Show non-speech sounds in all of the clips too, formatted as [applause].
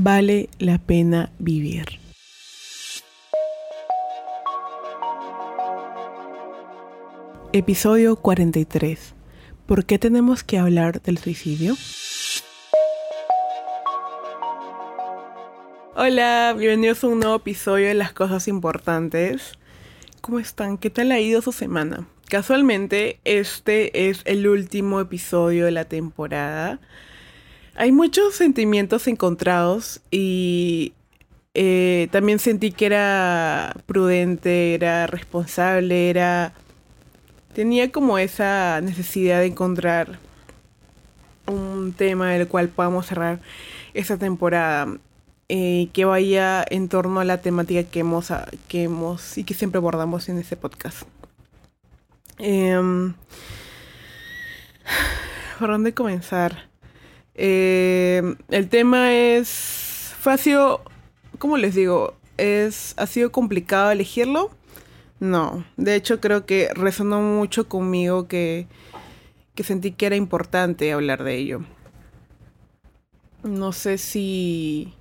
vale la pena vivir. Episodio 43. ¿Por qué tenemos que hablar del suicidio? Hola, bienvenidos a un nuevo episodio de Las Cosas Importantes. ¿Cómo están? ¿Qué tal ha ido su semana? Casualmente, este es el último episodio de la temporada. Hay muchos sentimientos encontrados y eh, también sentí que era prudente, era responsable, era... Tenía como esa necesidad de encontrar un tema del cual podamos cerrar esta temporada. Eh, que vaya en torno a la temática que hemos, que hemos y que siempre abordamos en este podcast. Em, [sighs] ¿Por dónde comenzar? Em, el tema es. Fue, ha sido. ¿Cómo les digo? Es, ¿Ha sido complicado elegirlo? No. De hecho, creo que resonó mucho conmigo que, que sentí que era importante hablar de ello. No sé si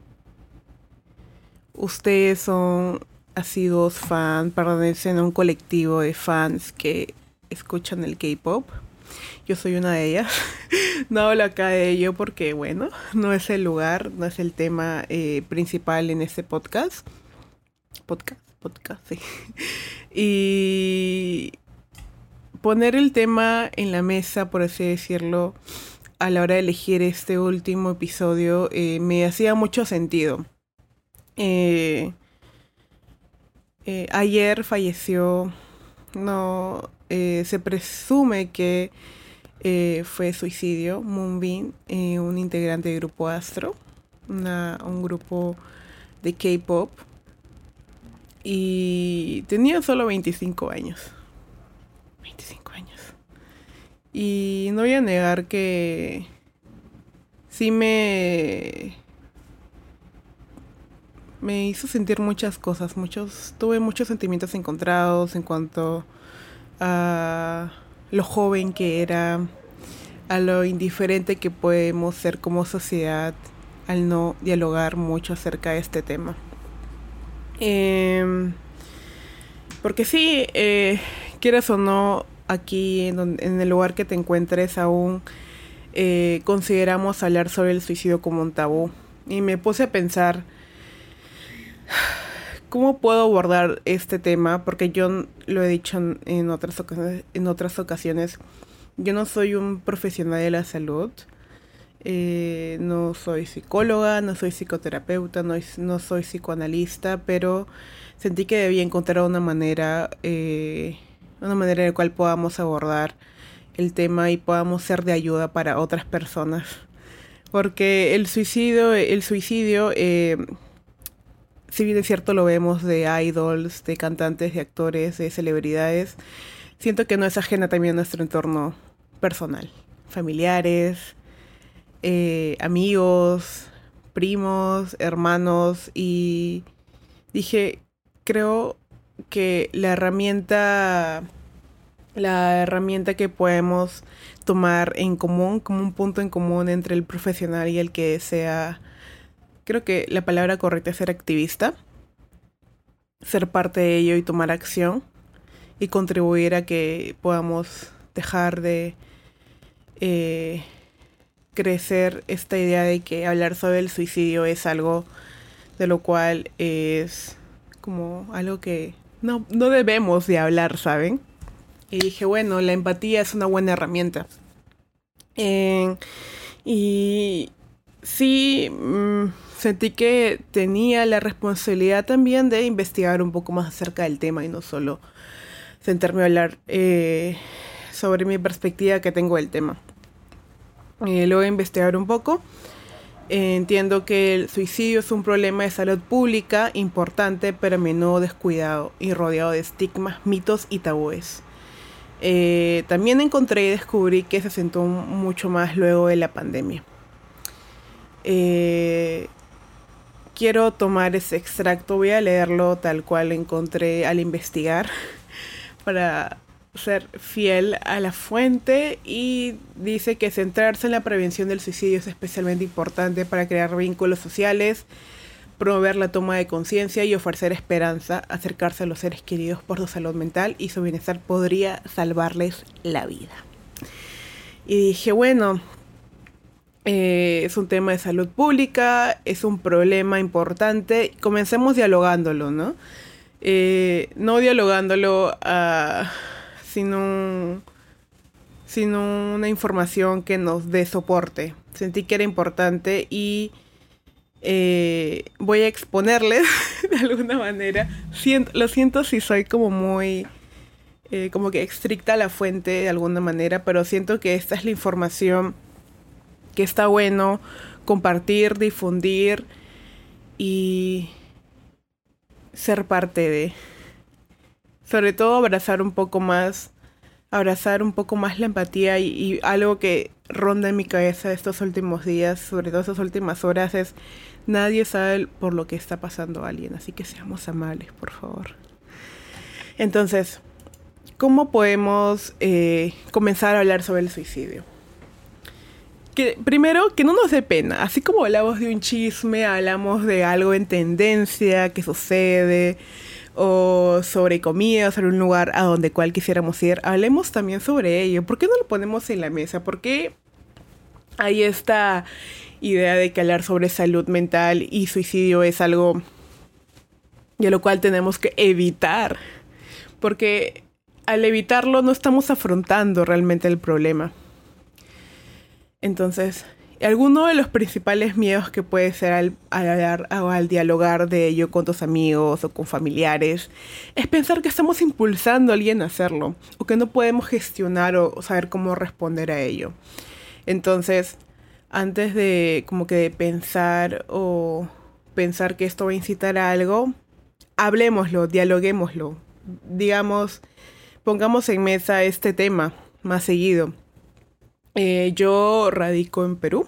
ustedes son asiduos fans, pertenecen a un colectivo de fans que escuchan el K-pop. Yo soy una de ellas. [laughs] no hablo acá de ello porque, bueno, no es el lugar, no es el tema eh, principal en este podcast. Podcast, podcast, sí. [laughs] y poner el tema en la mesa, por así decirlo, a la hora de elegir este último episodio, eh, me hacía mucho sentido eh, ayer falleció, no, eh, se presume que fue suicidio, Moonbin, un integrante del grupo Astro, un grupo de K-Pop, y tenía solo 25 años. 25 años. Y no voy a negar que sí me me hizo sentir muchas cosas, muchos, tuve muchos sentimientos encontrados en cuanto a lo joven que era, a lo indiferente que podemos ser como sociedad al no dialogar mucho acerca de este tema. Em, porque sí, eh, quieras o no, aquí en, el lugar que te encuentres aún eh, consideramos hablar sobre el suicidio como un tabú. Y me puse a pensar, ¿Cómo puedo abordar este tema? Porque yo lo he dicho en otras, ocasiones, en otras ocasiones. Yo no soy un profesional de la salud. Eh, no soy psicóloga, no soy psicoterapeuta, no, no, soy psicoanalista, pero sentí que debía encontrar una manera, eh, una manera en la cual podamos abordar el tema y podamos ser de ayuda para otras personas. Porque el suicidio, el suicidio eh, si bien es cierto lo vemos de idols, de cantantes, de actores, de celebridades, siento que no es ajena también a nuestro entorno personal, familiares, eh, amigos, primos, hermanos. Y dije, creo que la herramienta la herramienta que podemos tomar en común como un punto en común entre el profesional y el que sea creo que la palabra correcta es ser activista, ser parte de ello y tomar acción y contribuir a que podamos dejar de eh, crecer esta idea de que hablar sobre el suicidio es algo de lo cual es como algo que no, no debemos de hablar, ¿saben? Y dije, bueno, la empatía es una buena herramienta. y sí, mm, sentí que tenía la responsabilidad también de investigar un poco más acerca del tema y no solo sentarme a hablar eh, sobre mi perspectiva que tengo del tema. Eh, luego de investigar un poco, eh, entiendo que el suicidio es un problema de salud pública importante, pero a menudo descuidado y rodeado de estigmas, mitos y tabúes. también encontré y descubrí que se sentó mucho más luego de la pandemia. Eh, quiero tomar ese extracto, voy a leerlo tal cual encontré al investigar [laughs] para ser fiel a la fuente y dice que centrarse en la prevención del suicidio es especialmente importante para crear vínculos sociales, promover la toma de conciencia y ofrecer esperanza, acercarse a los seres queridos por su salud mental y su bienestar podría salvarles la vida. Y dije, bueno, eh, es un tema de salud pública, es un problema importante, comencemos dialogándolo, ¿no? Eh, no dialogándolo a sino, sino una información que nos dé soporte. Sentí que era importante y eh, voy a exponerles [laughs] de alguna manera. lo siento si soy como muy, como que estricta a la fuente de alguna manera, pero siento que esta es la información que está bueno compartir, difundir y ser parte de sobre todo abrazar un poco más, abrazar un poco más la empatía y, algo que ronda en mi cabeza estos últimos días, sobre todo estas últimas horas, es nadie sabe por lo que está pasando a alguien, así que seamos amables, por favor. Entonces, ¿cómo podemos eh, comenzar a hablar sobre el suicidio? Que, primero, que no nos dé pena. Así como hablamos de un chisme, hablamos de algo en tendencia que sucede, o sobre comida, sobre un lugar a donde cual quisiéramos ir, hablemos también sobre ello. ¿Por qué no lo ponemos en la mesa? ¿Por qué hay esta idea de que hablar sobre salud mental y suicidio es algo de lo cual tenemos que evitar? Porque al evitarlo no estamos afrontando realmente el problema. Entonces, alguno de los principales miedos que puede ser al, hablar o al dialogar de ello con tus amigos o con familiares es pensar que estamos impulsando a alguien a hacerlo o que no podemos gestionar o saber cómo responder a ello. Entonces, antes de como que de pensar o pensar que esto va a incitar a algo, hablemoslo, dialoguémoslo. Digamos, pongamos en mesa este tema más seguido eh, yo radico en Perú.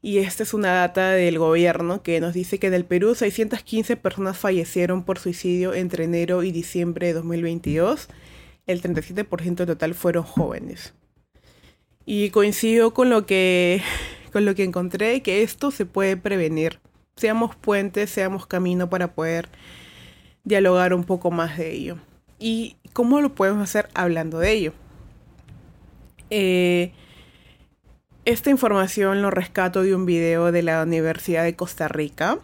Y esta es una data del gobierno que nos dice que en el Perú 615 personas fallecieron por suicidio entre enero y diciembre de 2022. El 37% total fueron jóvenes. Y coincido con lo que [laughs] con lo que encontré que esto se puede prevenir. Seamos puentes, seamos camino para poder dialogar un poco más de ello. ¿Y cómo lo podemos hacer hablando de ello? Eh, esta información lo rescato de un video de la Universidad de Costa Rica,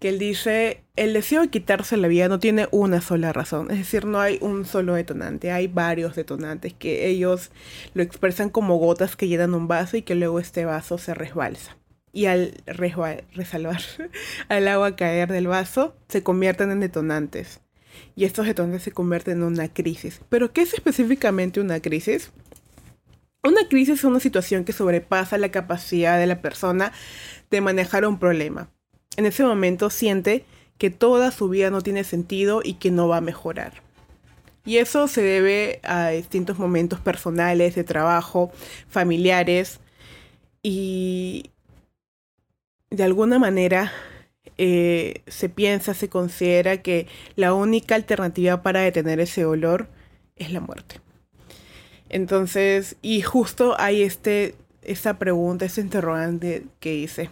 que él dice, el deseo de quitarse la vida no tiene una sola razón, es decir, no hay un solo detonante, hay varios detonantes que ellos lo expresan como gotas que llenan un vaso y que luego este vaso se resbalsa. Y al resalvar, [laughs] al agua caer del vaso, se convierten en detonantes. Y estos detonantes se convierten en una crisis. ¿Pero qué es específicamente una crisis? Una crisis es una situación que sobrepasa la capacidad de la persona de manejar un problema. En ese momento siente que toda su vida no tiene sentido y que no va a mejorar. Y eso se debe a distintos momentos personales, de trabajo, familiares y de alguna manera eh, se piensa, se considera que la única alternativa para detener ese dolor es la muerte. Entonces, y justo hay este, esta pregunta, este interrogante que dice,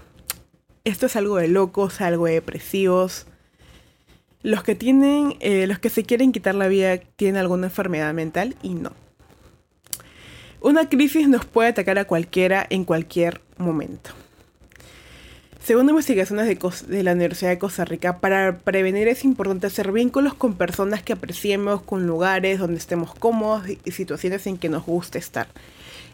¿esto es algo de locos, algo de depresivos? Los que tienen, eh, los que se quieren quitar la vida tienen alguna enfermedad mental y no. Una crisis nos puede atacar a cualquiera en cualquier momento. Según investigaciones de, la Universidad de Costa Rica, para prevenir es importante hacer vínculos con personas que apreciemos, con lugares donde estemos cómodos y situaciones en que nos guste estar.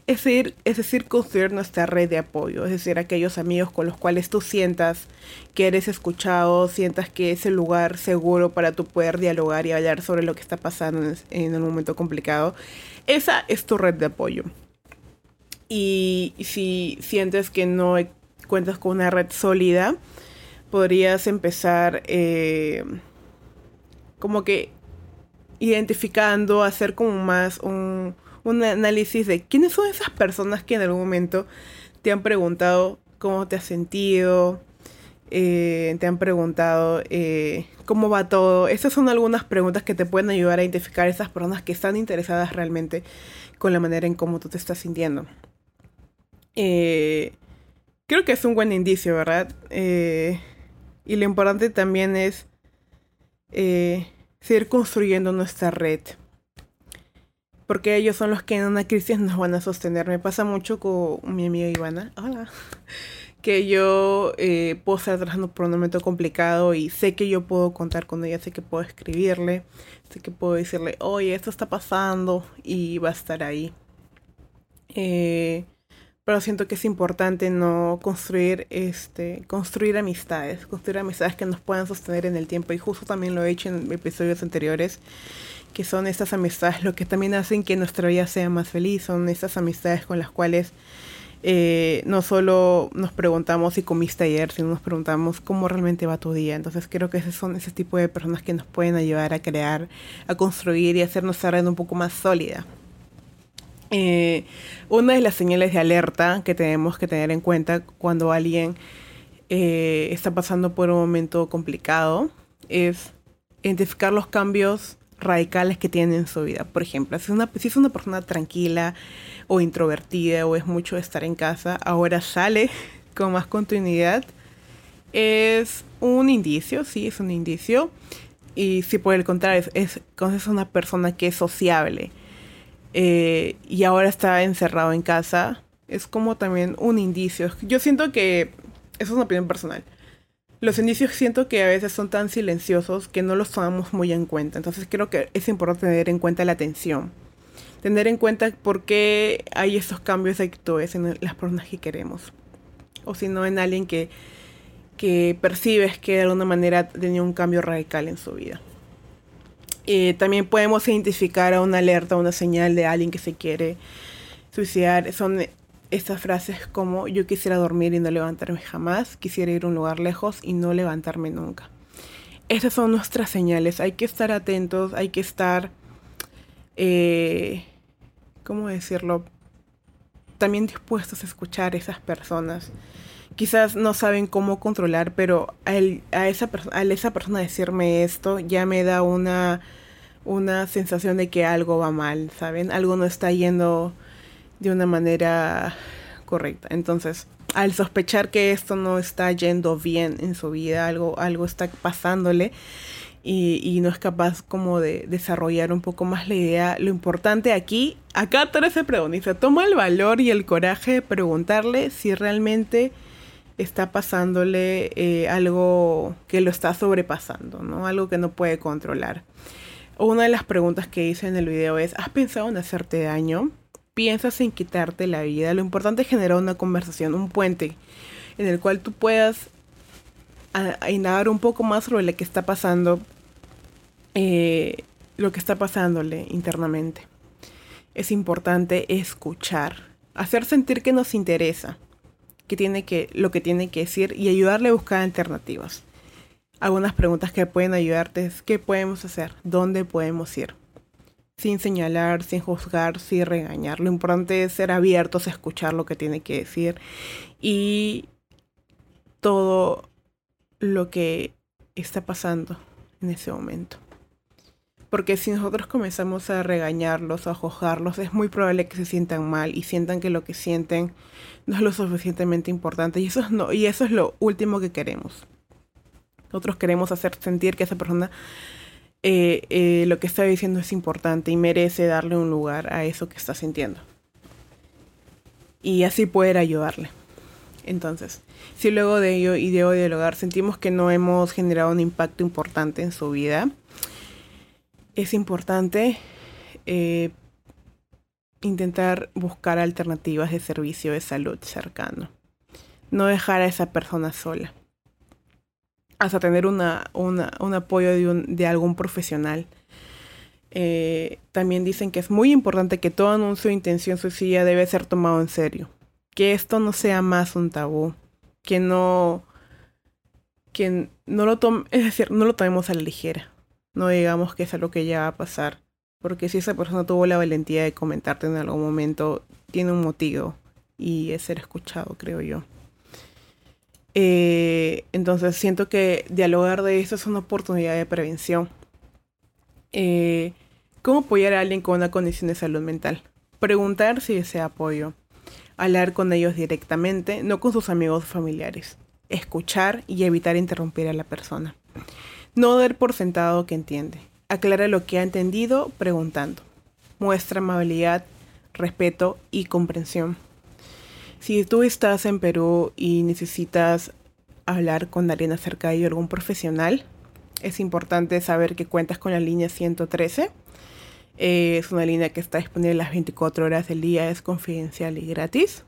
Es decir, es decir, construir nuestra red de apoyo, es decir, aquellos amigos con los cuales tú sientas que eres escuchado, sientas que es el lugar seguro para tú poder dialogar y hablar sobre lo que está pasando en un momento complicado. Esa es tu red de apoyo. Y si sientes que no cuentas con una red sólida, podrías empezar eh, como que identificando, hacer como más un, un análisis de quiénes son esas personas que en algún momento te han preguntado cómo te has sentido, eh, te han preguntado eh, cómo va todo. Estas son algunas preguntas que te pueden ayudar a identificar esas personas que están interesadas realmente con la manera en cómo tú te estás sintiendo. Eh, creo que es un buen indicio, ¿verdad? y lo importante también es seguir construyendo nuestra red. Porque ellos son los que en una crisis nos van a sostener. Me pasa mucho con mi amiga Ivana. Hola [laughs] que yo eh, puedo estar trabajando por un momento complicado y sé que yo puedo contar con ella, sé que puedo escribirle, sé que puedo decirle, oye, esto está pasando y va a estar ahí. Eh, pero siento que es importante no construir, este, construir amistades, construir amistades que nos puedan sostener en el tiempo. Y justo también lo he hecho en episodios anteriores, que son estas amistades lo que también hacen que nuestra vida sea más feliz, son estas amistades con las cuales eh, no solo nos preguntamos si comiste ayer, sino nos preguntamos cómo realmente va tu día. Entonces creo que esos son ese tipo de personas que nos pueden ayudar a crear, a construir y hacer nuestra red un poco más sólida. Eh, una de las señales de alerta que tenemos que tener en cuenta cuando alguien eh, está pasando por un momento complicado es identificar los cambios radicales que tiene en su vida. Por ejemplo, si, una, si es una persona tranquila o introvertida o es mucho de estar en casa, ahora sale [laughs] con más continuidad, es un indicio, sí, es un indicio. Y si por el contrario es, es, una persona que es sociable eh, y ahora está encerrado en casa, es como también un indicio. Yo siento que, eso es una opinión personal, los indicios siento que a veces son tan silenciosos que no los tomamos muy en cuenta. Entonces creo que es importante tener en cuenta la atención. Tener en cuenta por qué hay estos cambios de actitudes en las personas que queremos. O si no en alguien que, que percibes que de alguna manera tenía un cambio radical en su vida. Eh, también podemos identificar a una alerta, una señal de alguien que se quiere suicidar. Son estas frases como yo quisiera dormir y no levantarme jamás, quisiera ir a un lugar lejos y no levantarme nunca. Esas son nuestras señales, hay que estar atentos, hay que estar, eh, ¿cómo decirlo? También dispuestos a escuchar a esas personas. Quizás no saben cómo controlar, pero a, esa, a esa persona decirme esto ya me da una, una sensación de que algo va mal, ¿saben? Algo no está yendo de una manera correcta. Entonces, al sospechar que esto no está yendo bien en su vida, algo, algo está pasándole y, no es capaz como de desarrollar un poco más la idea, lo importante aquí, acá Teresa pregunta, toma el valor y el coraje de preguntarle si realmente está pasándole eh, algo que lo está sobrepasando, ¿no? Algo que no puede controlar. Una de las preguntas que hice en el video es, ¿has pensado en hacerte daño? piensas en quitarte la vida. Lo importante es generar una conversación, un puente, en el cual tú puedas indagar un poco más sobre lo que está pasando, eh, lo que está pasándole internamente. Es importante escuchar, hacer sentir que nos interesa, que tiene que, lo que tiene que decir y ayudarle a buscar alternativas. Algunas preguntas que pueden ayudarte es qué podemos hacer, dónde podemos ir sin señalar, sin juzgar, sin regañar. Lo importante es ser abiertos a escuchar lo que tiene que decir y todo lo que está pasando en ese momento. Porque si nosotros comenzamos a regañarlos, a juzgarlos, es muy probable que se sientan mal y sientan que lo que sienten no es lo suficientemente importante. Y eso es, no, y eso es lo último que queremos. Nosotros queremos hacer sentir que esa persona eh, eh, lo que está diciendo es importante y merece darle un lugar a eso que está sintiendo. Y así poder ayudarle. Entonces, si luego de ello y de hoy del hogar sentimos que no hemos generado un impacto importante en su vida, es importante eh, intentar buscar alternativas de servicio de salud cercano. No dejar a esa persona sola hasta tener una, un apoyo de, un, de algún profesional. Eh, también dicen que es muy importante que todo anuncio de intención suicida debe ser tomado en serio. Que esto no sea más un tabú. Que no. Que no lo tome, es decir, no lo tomemos a la ligera. No digamos que es algo que ya va a pasar. Porque si esa persona tuvo la valentía de comentarte en algún momento, tiene un motivo. Y es ser escuchado, creo yo. Eh, entonces siento que dialogar de esto es una oportunidad de prevención. Eh, ¿Cómo apoyar a alguien con una condición de salud mental? Preguntar si desea apoyo. Hablar con ellos directamente, no con sus amigos o familiares. Escuchar y evitar interrumpir a la persona. No dar por sentado que entiende. Aclara lo que ha entendido preguntando. Muestra amabilidad, respeto y comprensión. Si tú estás en Perú y necesitas hablar con alguien acerca de algún profesional, es importante saber que cuentas con la línea 113. Eh, es una línea que está disponible las 24 horas del día, es confidencial y gratis.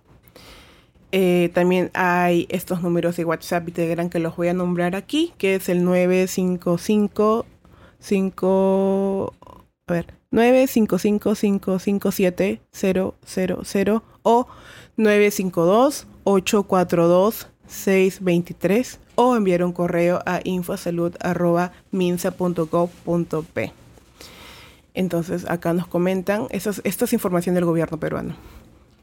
Eh, también hay estos números de WhatsApp y Telegram que los voy a nombrar aquí, que es el 955 5 a ver, 955-557-000 o 952-842-623 o enviar un correo a infosalud.minsa.gov.p. Entonces acá nos comentan, esto es, es información del gobierno peruano.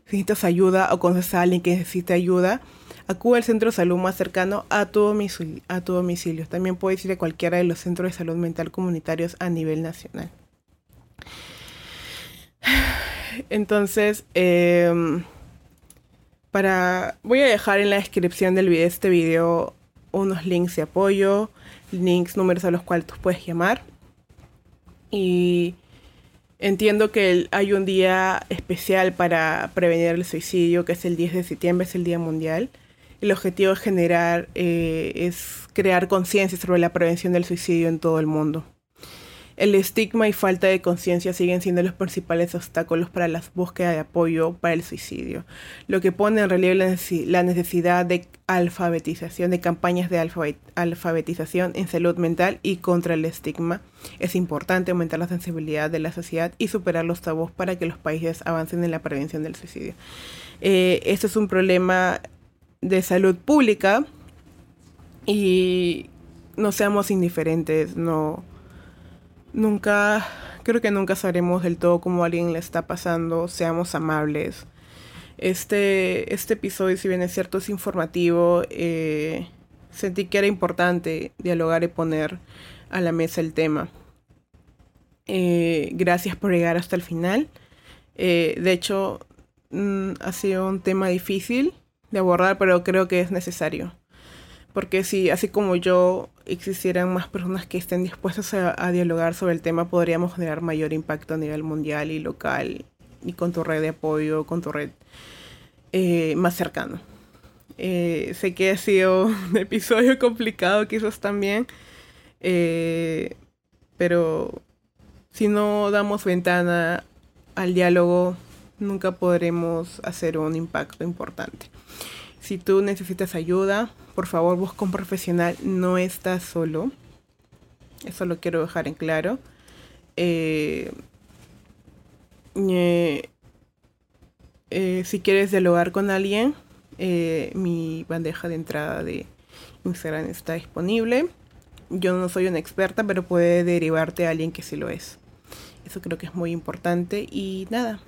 Si necesitas ayuda o conoces a alguien que necesite ayuda, acude al centro de salud más cercano a tu, domicilio, a tu domicilio. También puedes ir a cualquiera de los centros de salud mental comunitarios a nivel nacional. Entonces, em, para voy a dejar en la descripción del video, este video unos links de apoyo, links, números a los cuales tú puedes llamar. Y entiendo que hay un día especial para prevenir el suicidio, que es el 10 de septiembre, es el Día Mundial. El objetivo es generar, eh, es crear conciencia sobre la prevención del suicidio en todo el mundo. El estigma y falta de conciencia siguen siendo los principales obstáculos para la búsqueda de apoyo para el suicidio, lo que pone en relieve la necesidad de alfabetización, de campañas de alfabetización en salud mental y contra el estigma. Es importante aumentar la sensibilidad de la sociedad y superar los tabús para que los países avancen en la prevención del suicidio. Eh, esto es un problema de salud pública y no seamos indiferentes, no Nunca, creo que nunca sabremos del todo cómo a alguien le está pasando, seamos amables. Este, este episodio, si bien es cierto, es informativo, eh, sentí que era importante dialogar y poner a la mesa el tema. Eh, gracias por llegar hasta el final. Eh, de hecho, mm, ha sido un tema difícil de abordar, pero creo que es necesario. Porque si, así como yo, existieran más personas que estén dispuestas a, dialogar sobre el tema, podríamos generar mayor impacto a nivel mundial y local y con tu red de apoyo, con tu red eh, más cercano. Eh, sé que ha sido [laughs] un episodio complicado quizás también, eh, pero si no damos ventana al diálogo, nunca podremos hacer un impacto importante. Si tú necesitas ayuda, por favor busca un profesional, no estás solo. Eso lo quiero dejar en claro. Eh, eh, eh, si quieres dialogar con alguien, mi bandeja de entrada de Instagram está disponible. Yo no soy una experta, pero puede derivarte a alguien que sí lo es. Eso creo que es muy importante. Y nada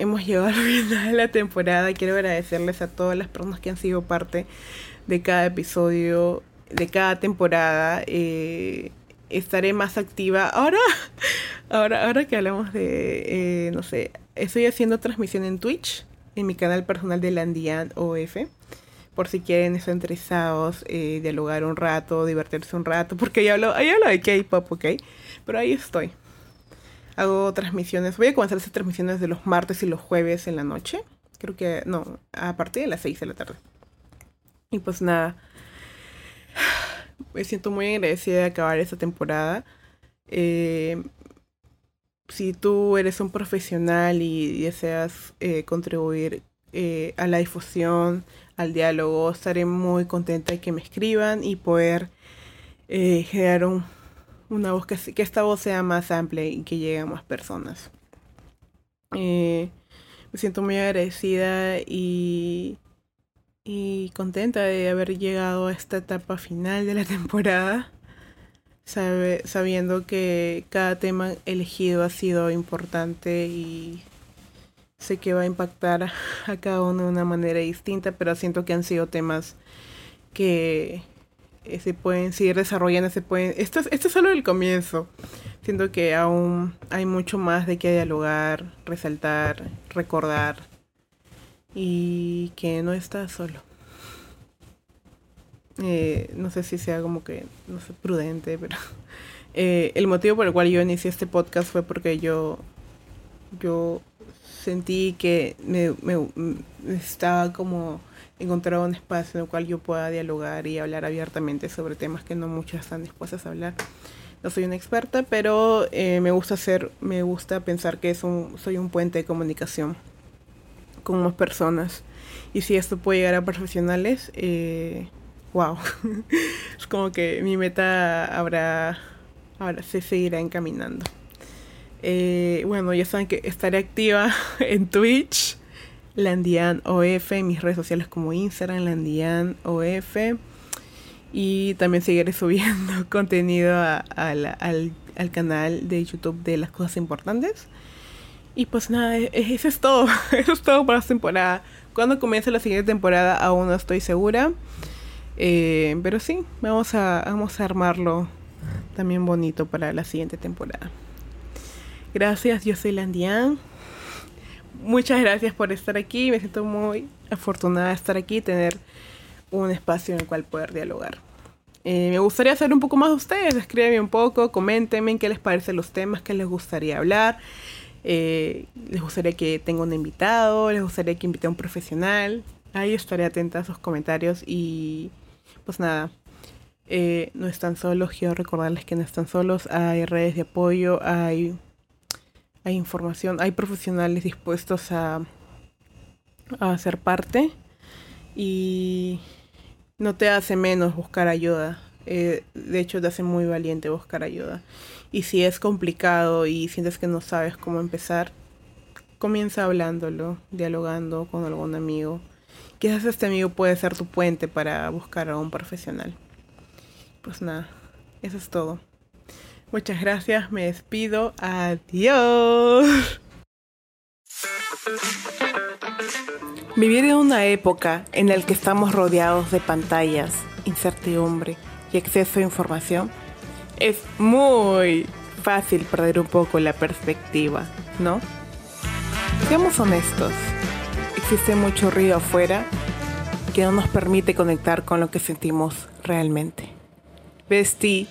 hemos llegado al [laughs] final de la temporada. Quiero agradecerles a todas las personas que han sido parte de cada episodio, de cada temporada. Eh, estaré más activa. Ahora, [laughs] ahora, ahora que hablamos de, eh, no sé, estoy haciendo transmisión en Twitch, en mi canal personal de Landian OF. Por si quieren estar interesados, eh, dialogar un rato, divertirse un rato, porque ya hablo, ya hablo de K-pop, ¿ok? Pero ahí estoy hago transmisiones. Voy a comenzar a transmisiones de los martes y los jueves en la noche. Creo que, no, a partir de las 6 de la tarde. Y pues nada. [sighs] Me siento muy agradecida de acabar esta temporada. Eh, si tú eres un profesional y deseas eh, contribuir eh, a la difusión, al diálogo, estaré muy contenta de que me escriban y poder generar un una voz que, esta voz sea más amplia y que llegue a más personas. Eh, me siento muy agradecida y, y contenta de haber llegado a esta etapa final de la [laughs] temporada, sabiendo que cada tema elegido ha sido importante y sé que va a impactar a cada uno de una manera distinta, pero siento que han sido temas que eh, se pueden seguir desarrollando, se pueden... Esto es, esto es solo el comienzo. Siento que aún hay mucho más de qué dialogar, resaltar, recordar y que no estás solo. Eh, no sé si sea como que, no sé, prudente, pero [laughs] eh, el motivo por el cual yo inicié este podcast fue porque yo, yo sentí que me, me, estaba como encontrar un espacio en el cual yo pueda dialogar y hablar abiertamente sobre temas que no muchos están dispuestos a hablar. No soy una experta, pero eh, me gusta hacer, me gusta pensar que es un, soy un puente de comunicación con más personas. Y si esto puede llegar a profesionales, eh, wow. [laughs] es como que mi meta habrá, ahora se seguirá encaminando. Eh, bueno, ya saben que estaré activa [laughs] en Twitch, Landian OF, en mis redes sociales como Instagram, Landian OF. Y también seguiré [laughs] subiendo [laughs] contenido al, al, canal de YouTube de las cosas importantes. Y pues nada, e, e, eso es todo. [laughs] Eso es todo para esta temporada. Cuando comience la siguiente temporada aún no estoy segura. Eh, pero sí, vamos a, vamos a armarlo también bonito para la siguiente temporada. Gracias, yo soy Landian. Muchas gracias por estar aquí. Me siento muy afortunada de estar aquí y tener un espacio en el cual poder dialogar. Eh, me gustaría hacer un poco más de ustedes. Escríbanme un poco, coméntenme qué les parecen los temas que les gustaría hablar. Eh, les gustaría que tenga un invitado, les gustaría que invite a un profesional. Ahí estaré atenta a sus comentarios y pues nada, eh, no están solos. Quiero recordarles que no están solos. Hay redes de apoyo, hay hay información, hay profesionales dispuestos a, a ser parte y no te hace menos buscar ayuda. Eh, de hecho, te hace muy valiente buscar ayuda. Y si es complicado y sientes que no sabes cómo empezar, comienza hablándolo, dialogando con algún amigo. Quizás este amigo puede ser tu puente para buscar a un profesional. Pues nada, eso es todo. Muchas gracias, me despido. Adiós. Vivir en una época en la que estamos rodeados de pantallas, incertidumbre y exceso de información es muy fácil perder un poco la perspectiva, ¿no? Seamos honestos, existe mucho ruido afuera que no nos permite conectar con lo que sentimos realmente. Vestí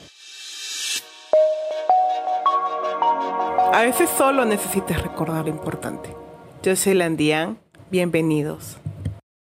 A veces solo necesitas recordar lo importante. Yo soy Landian, bienvenidos.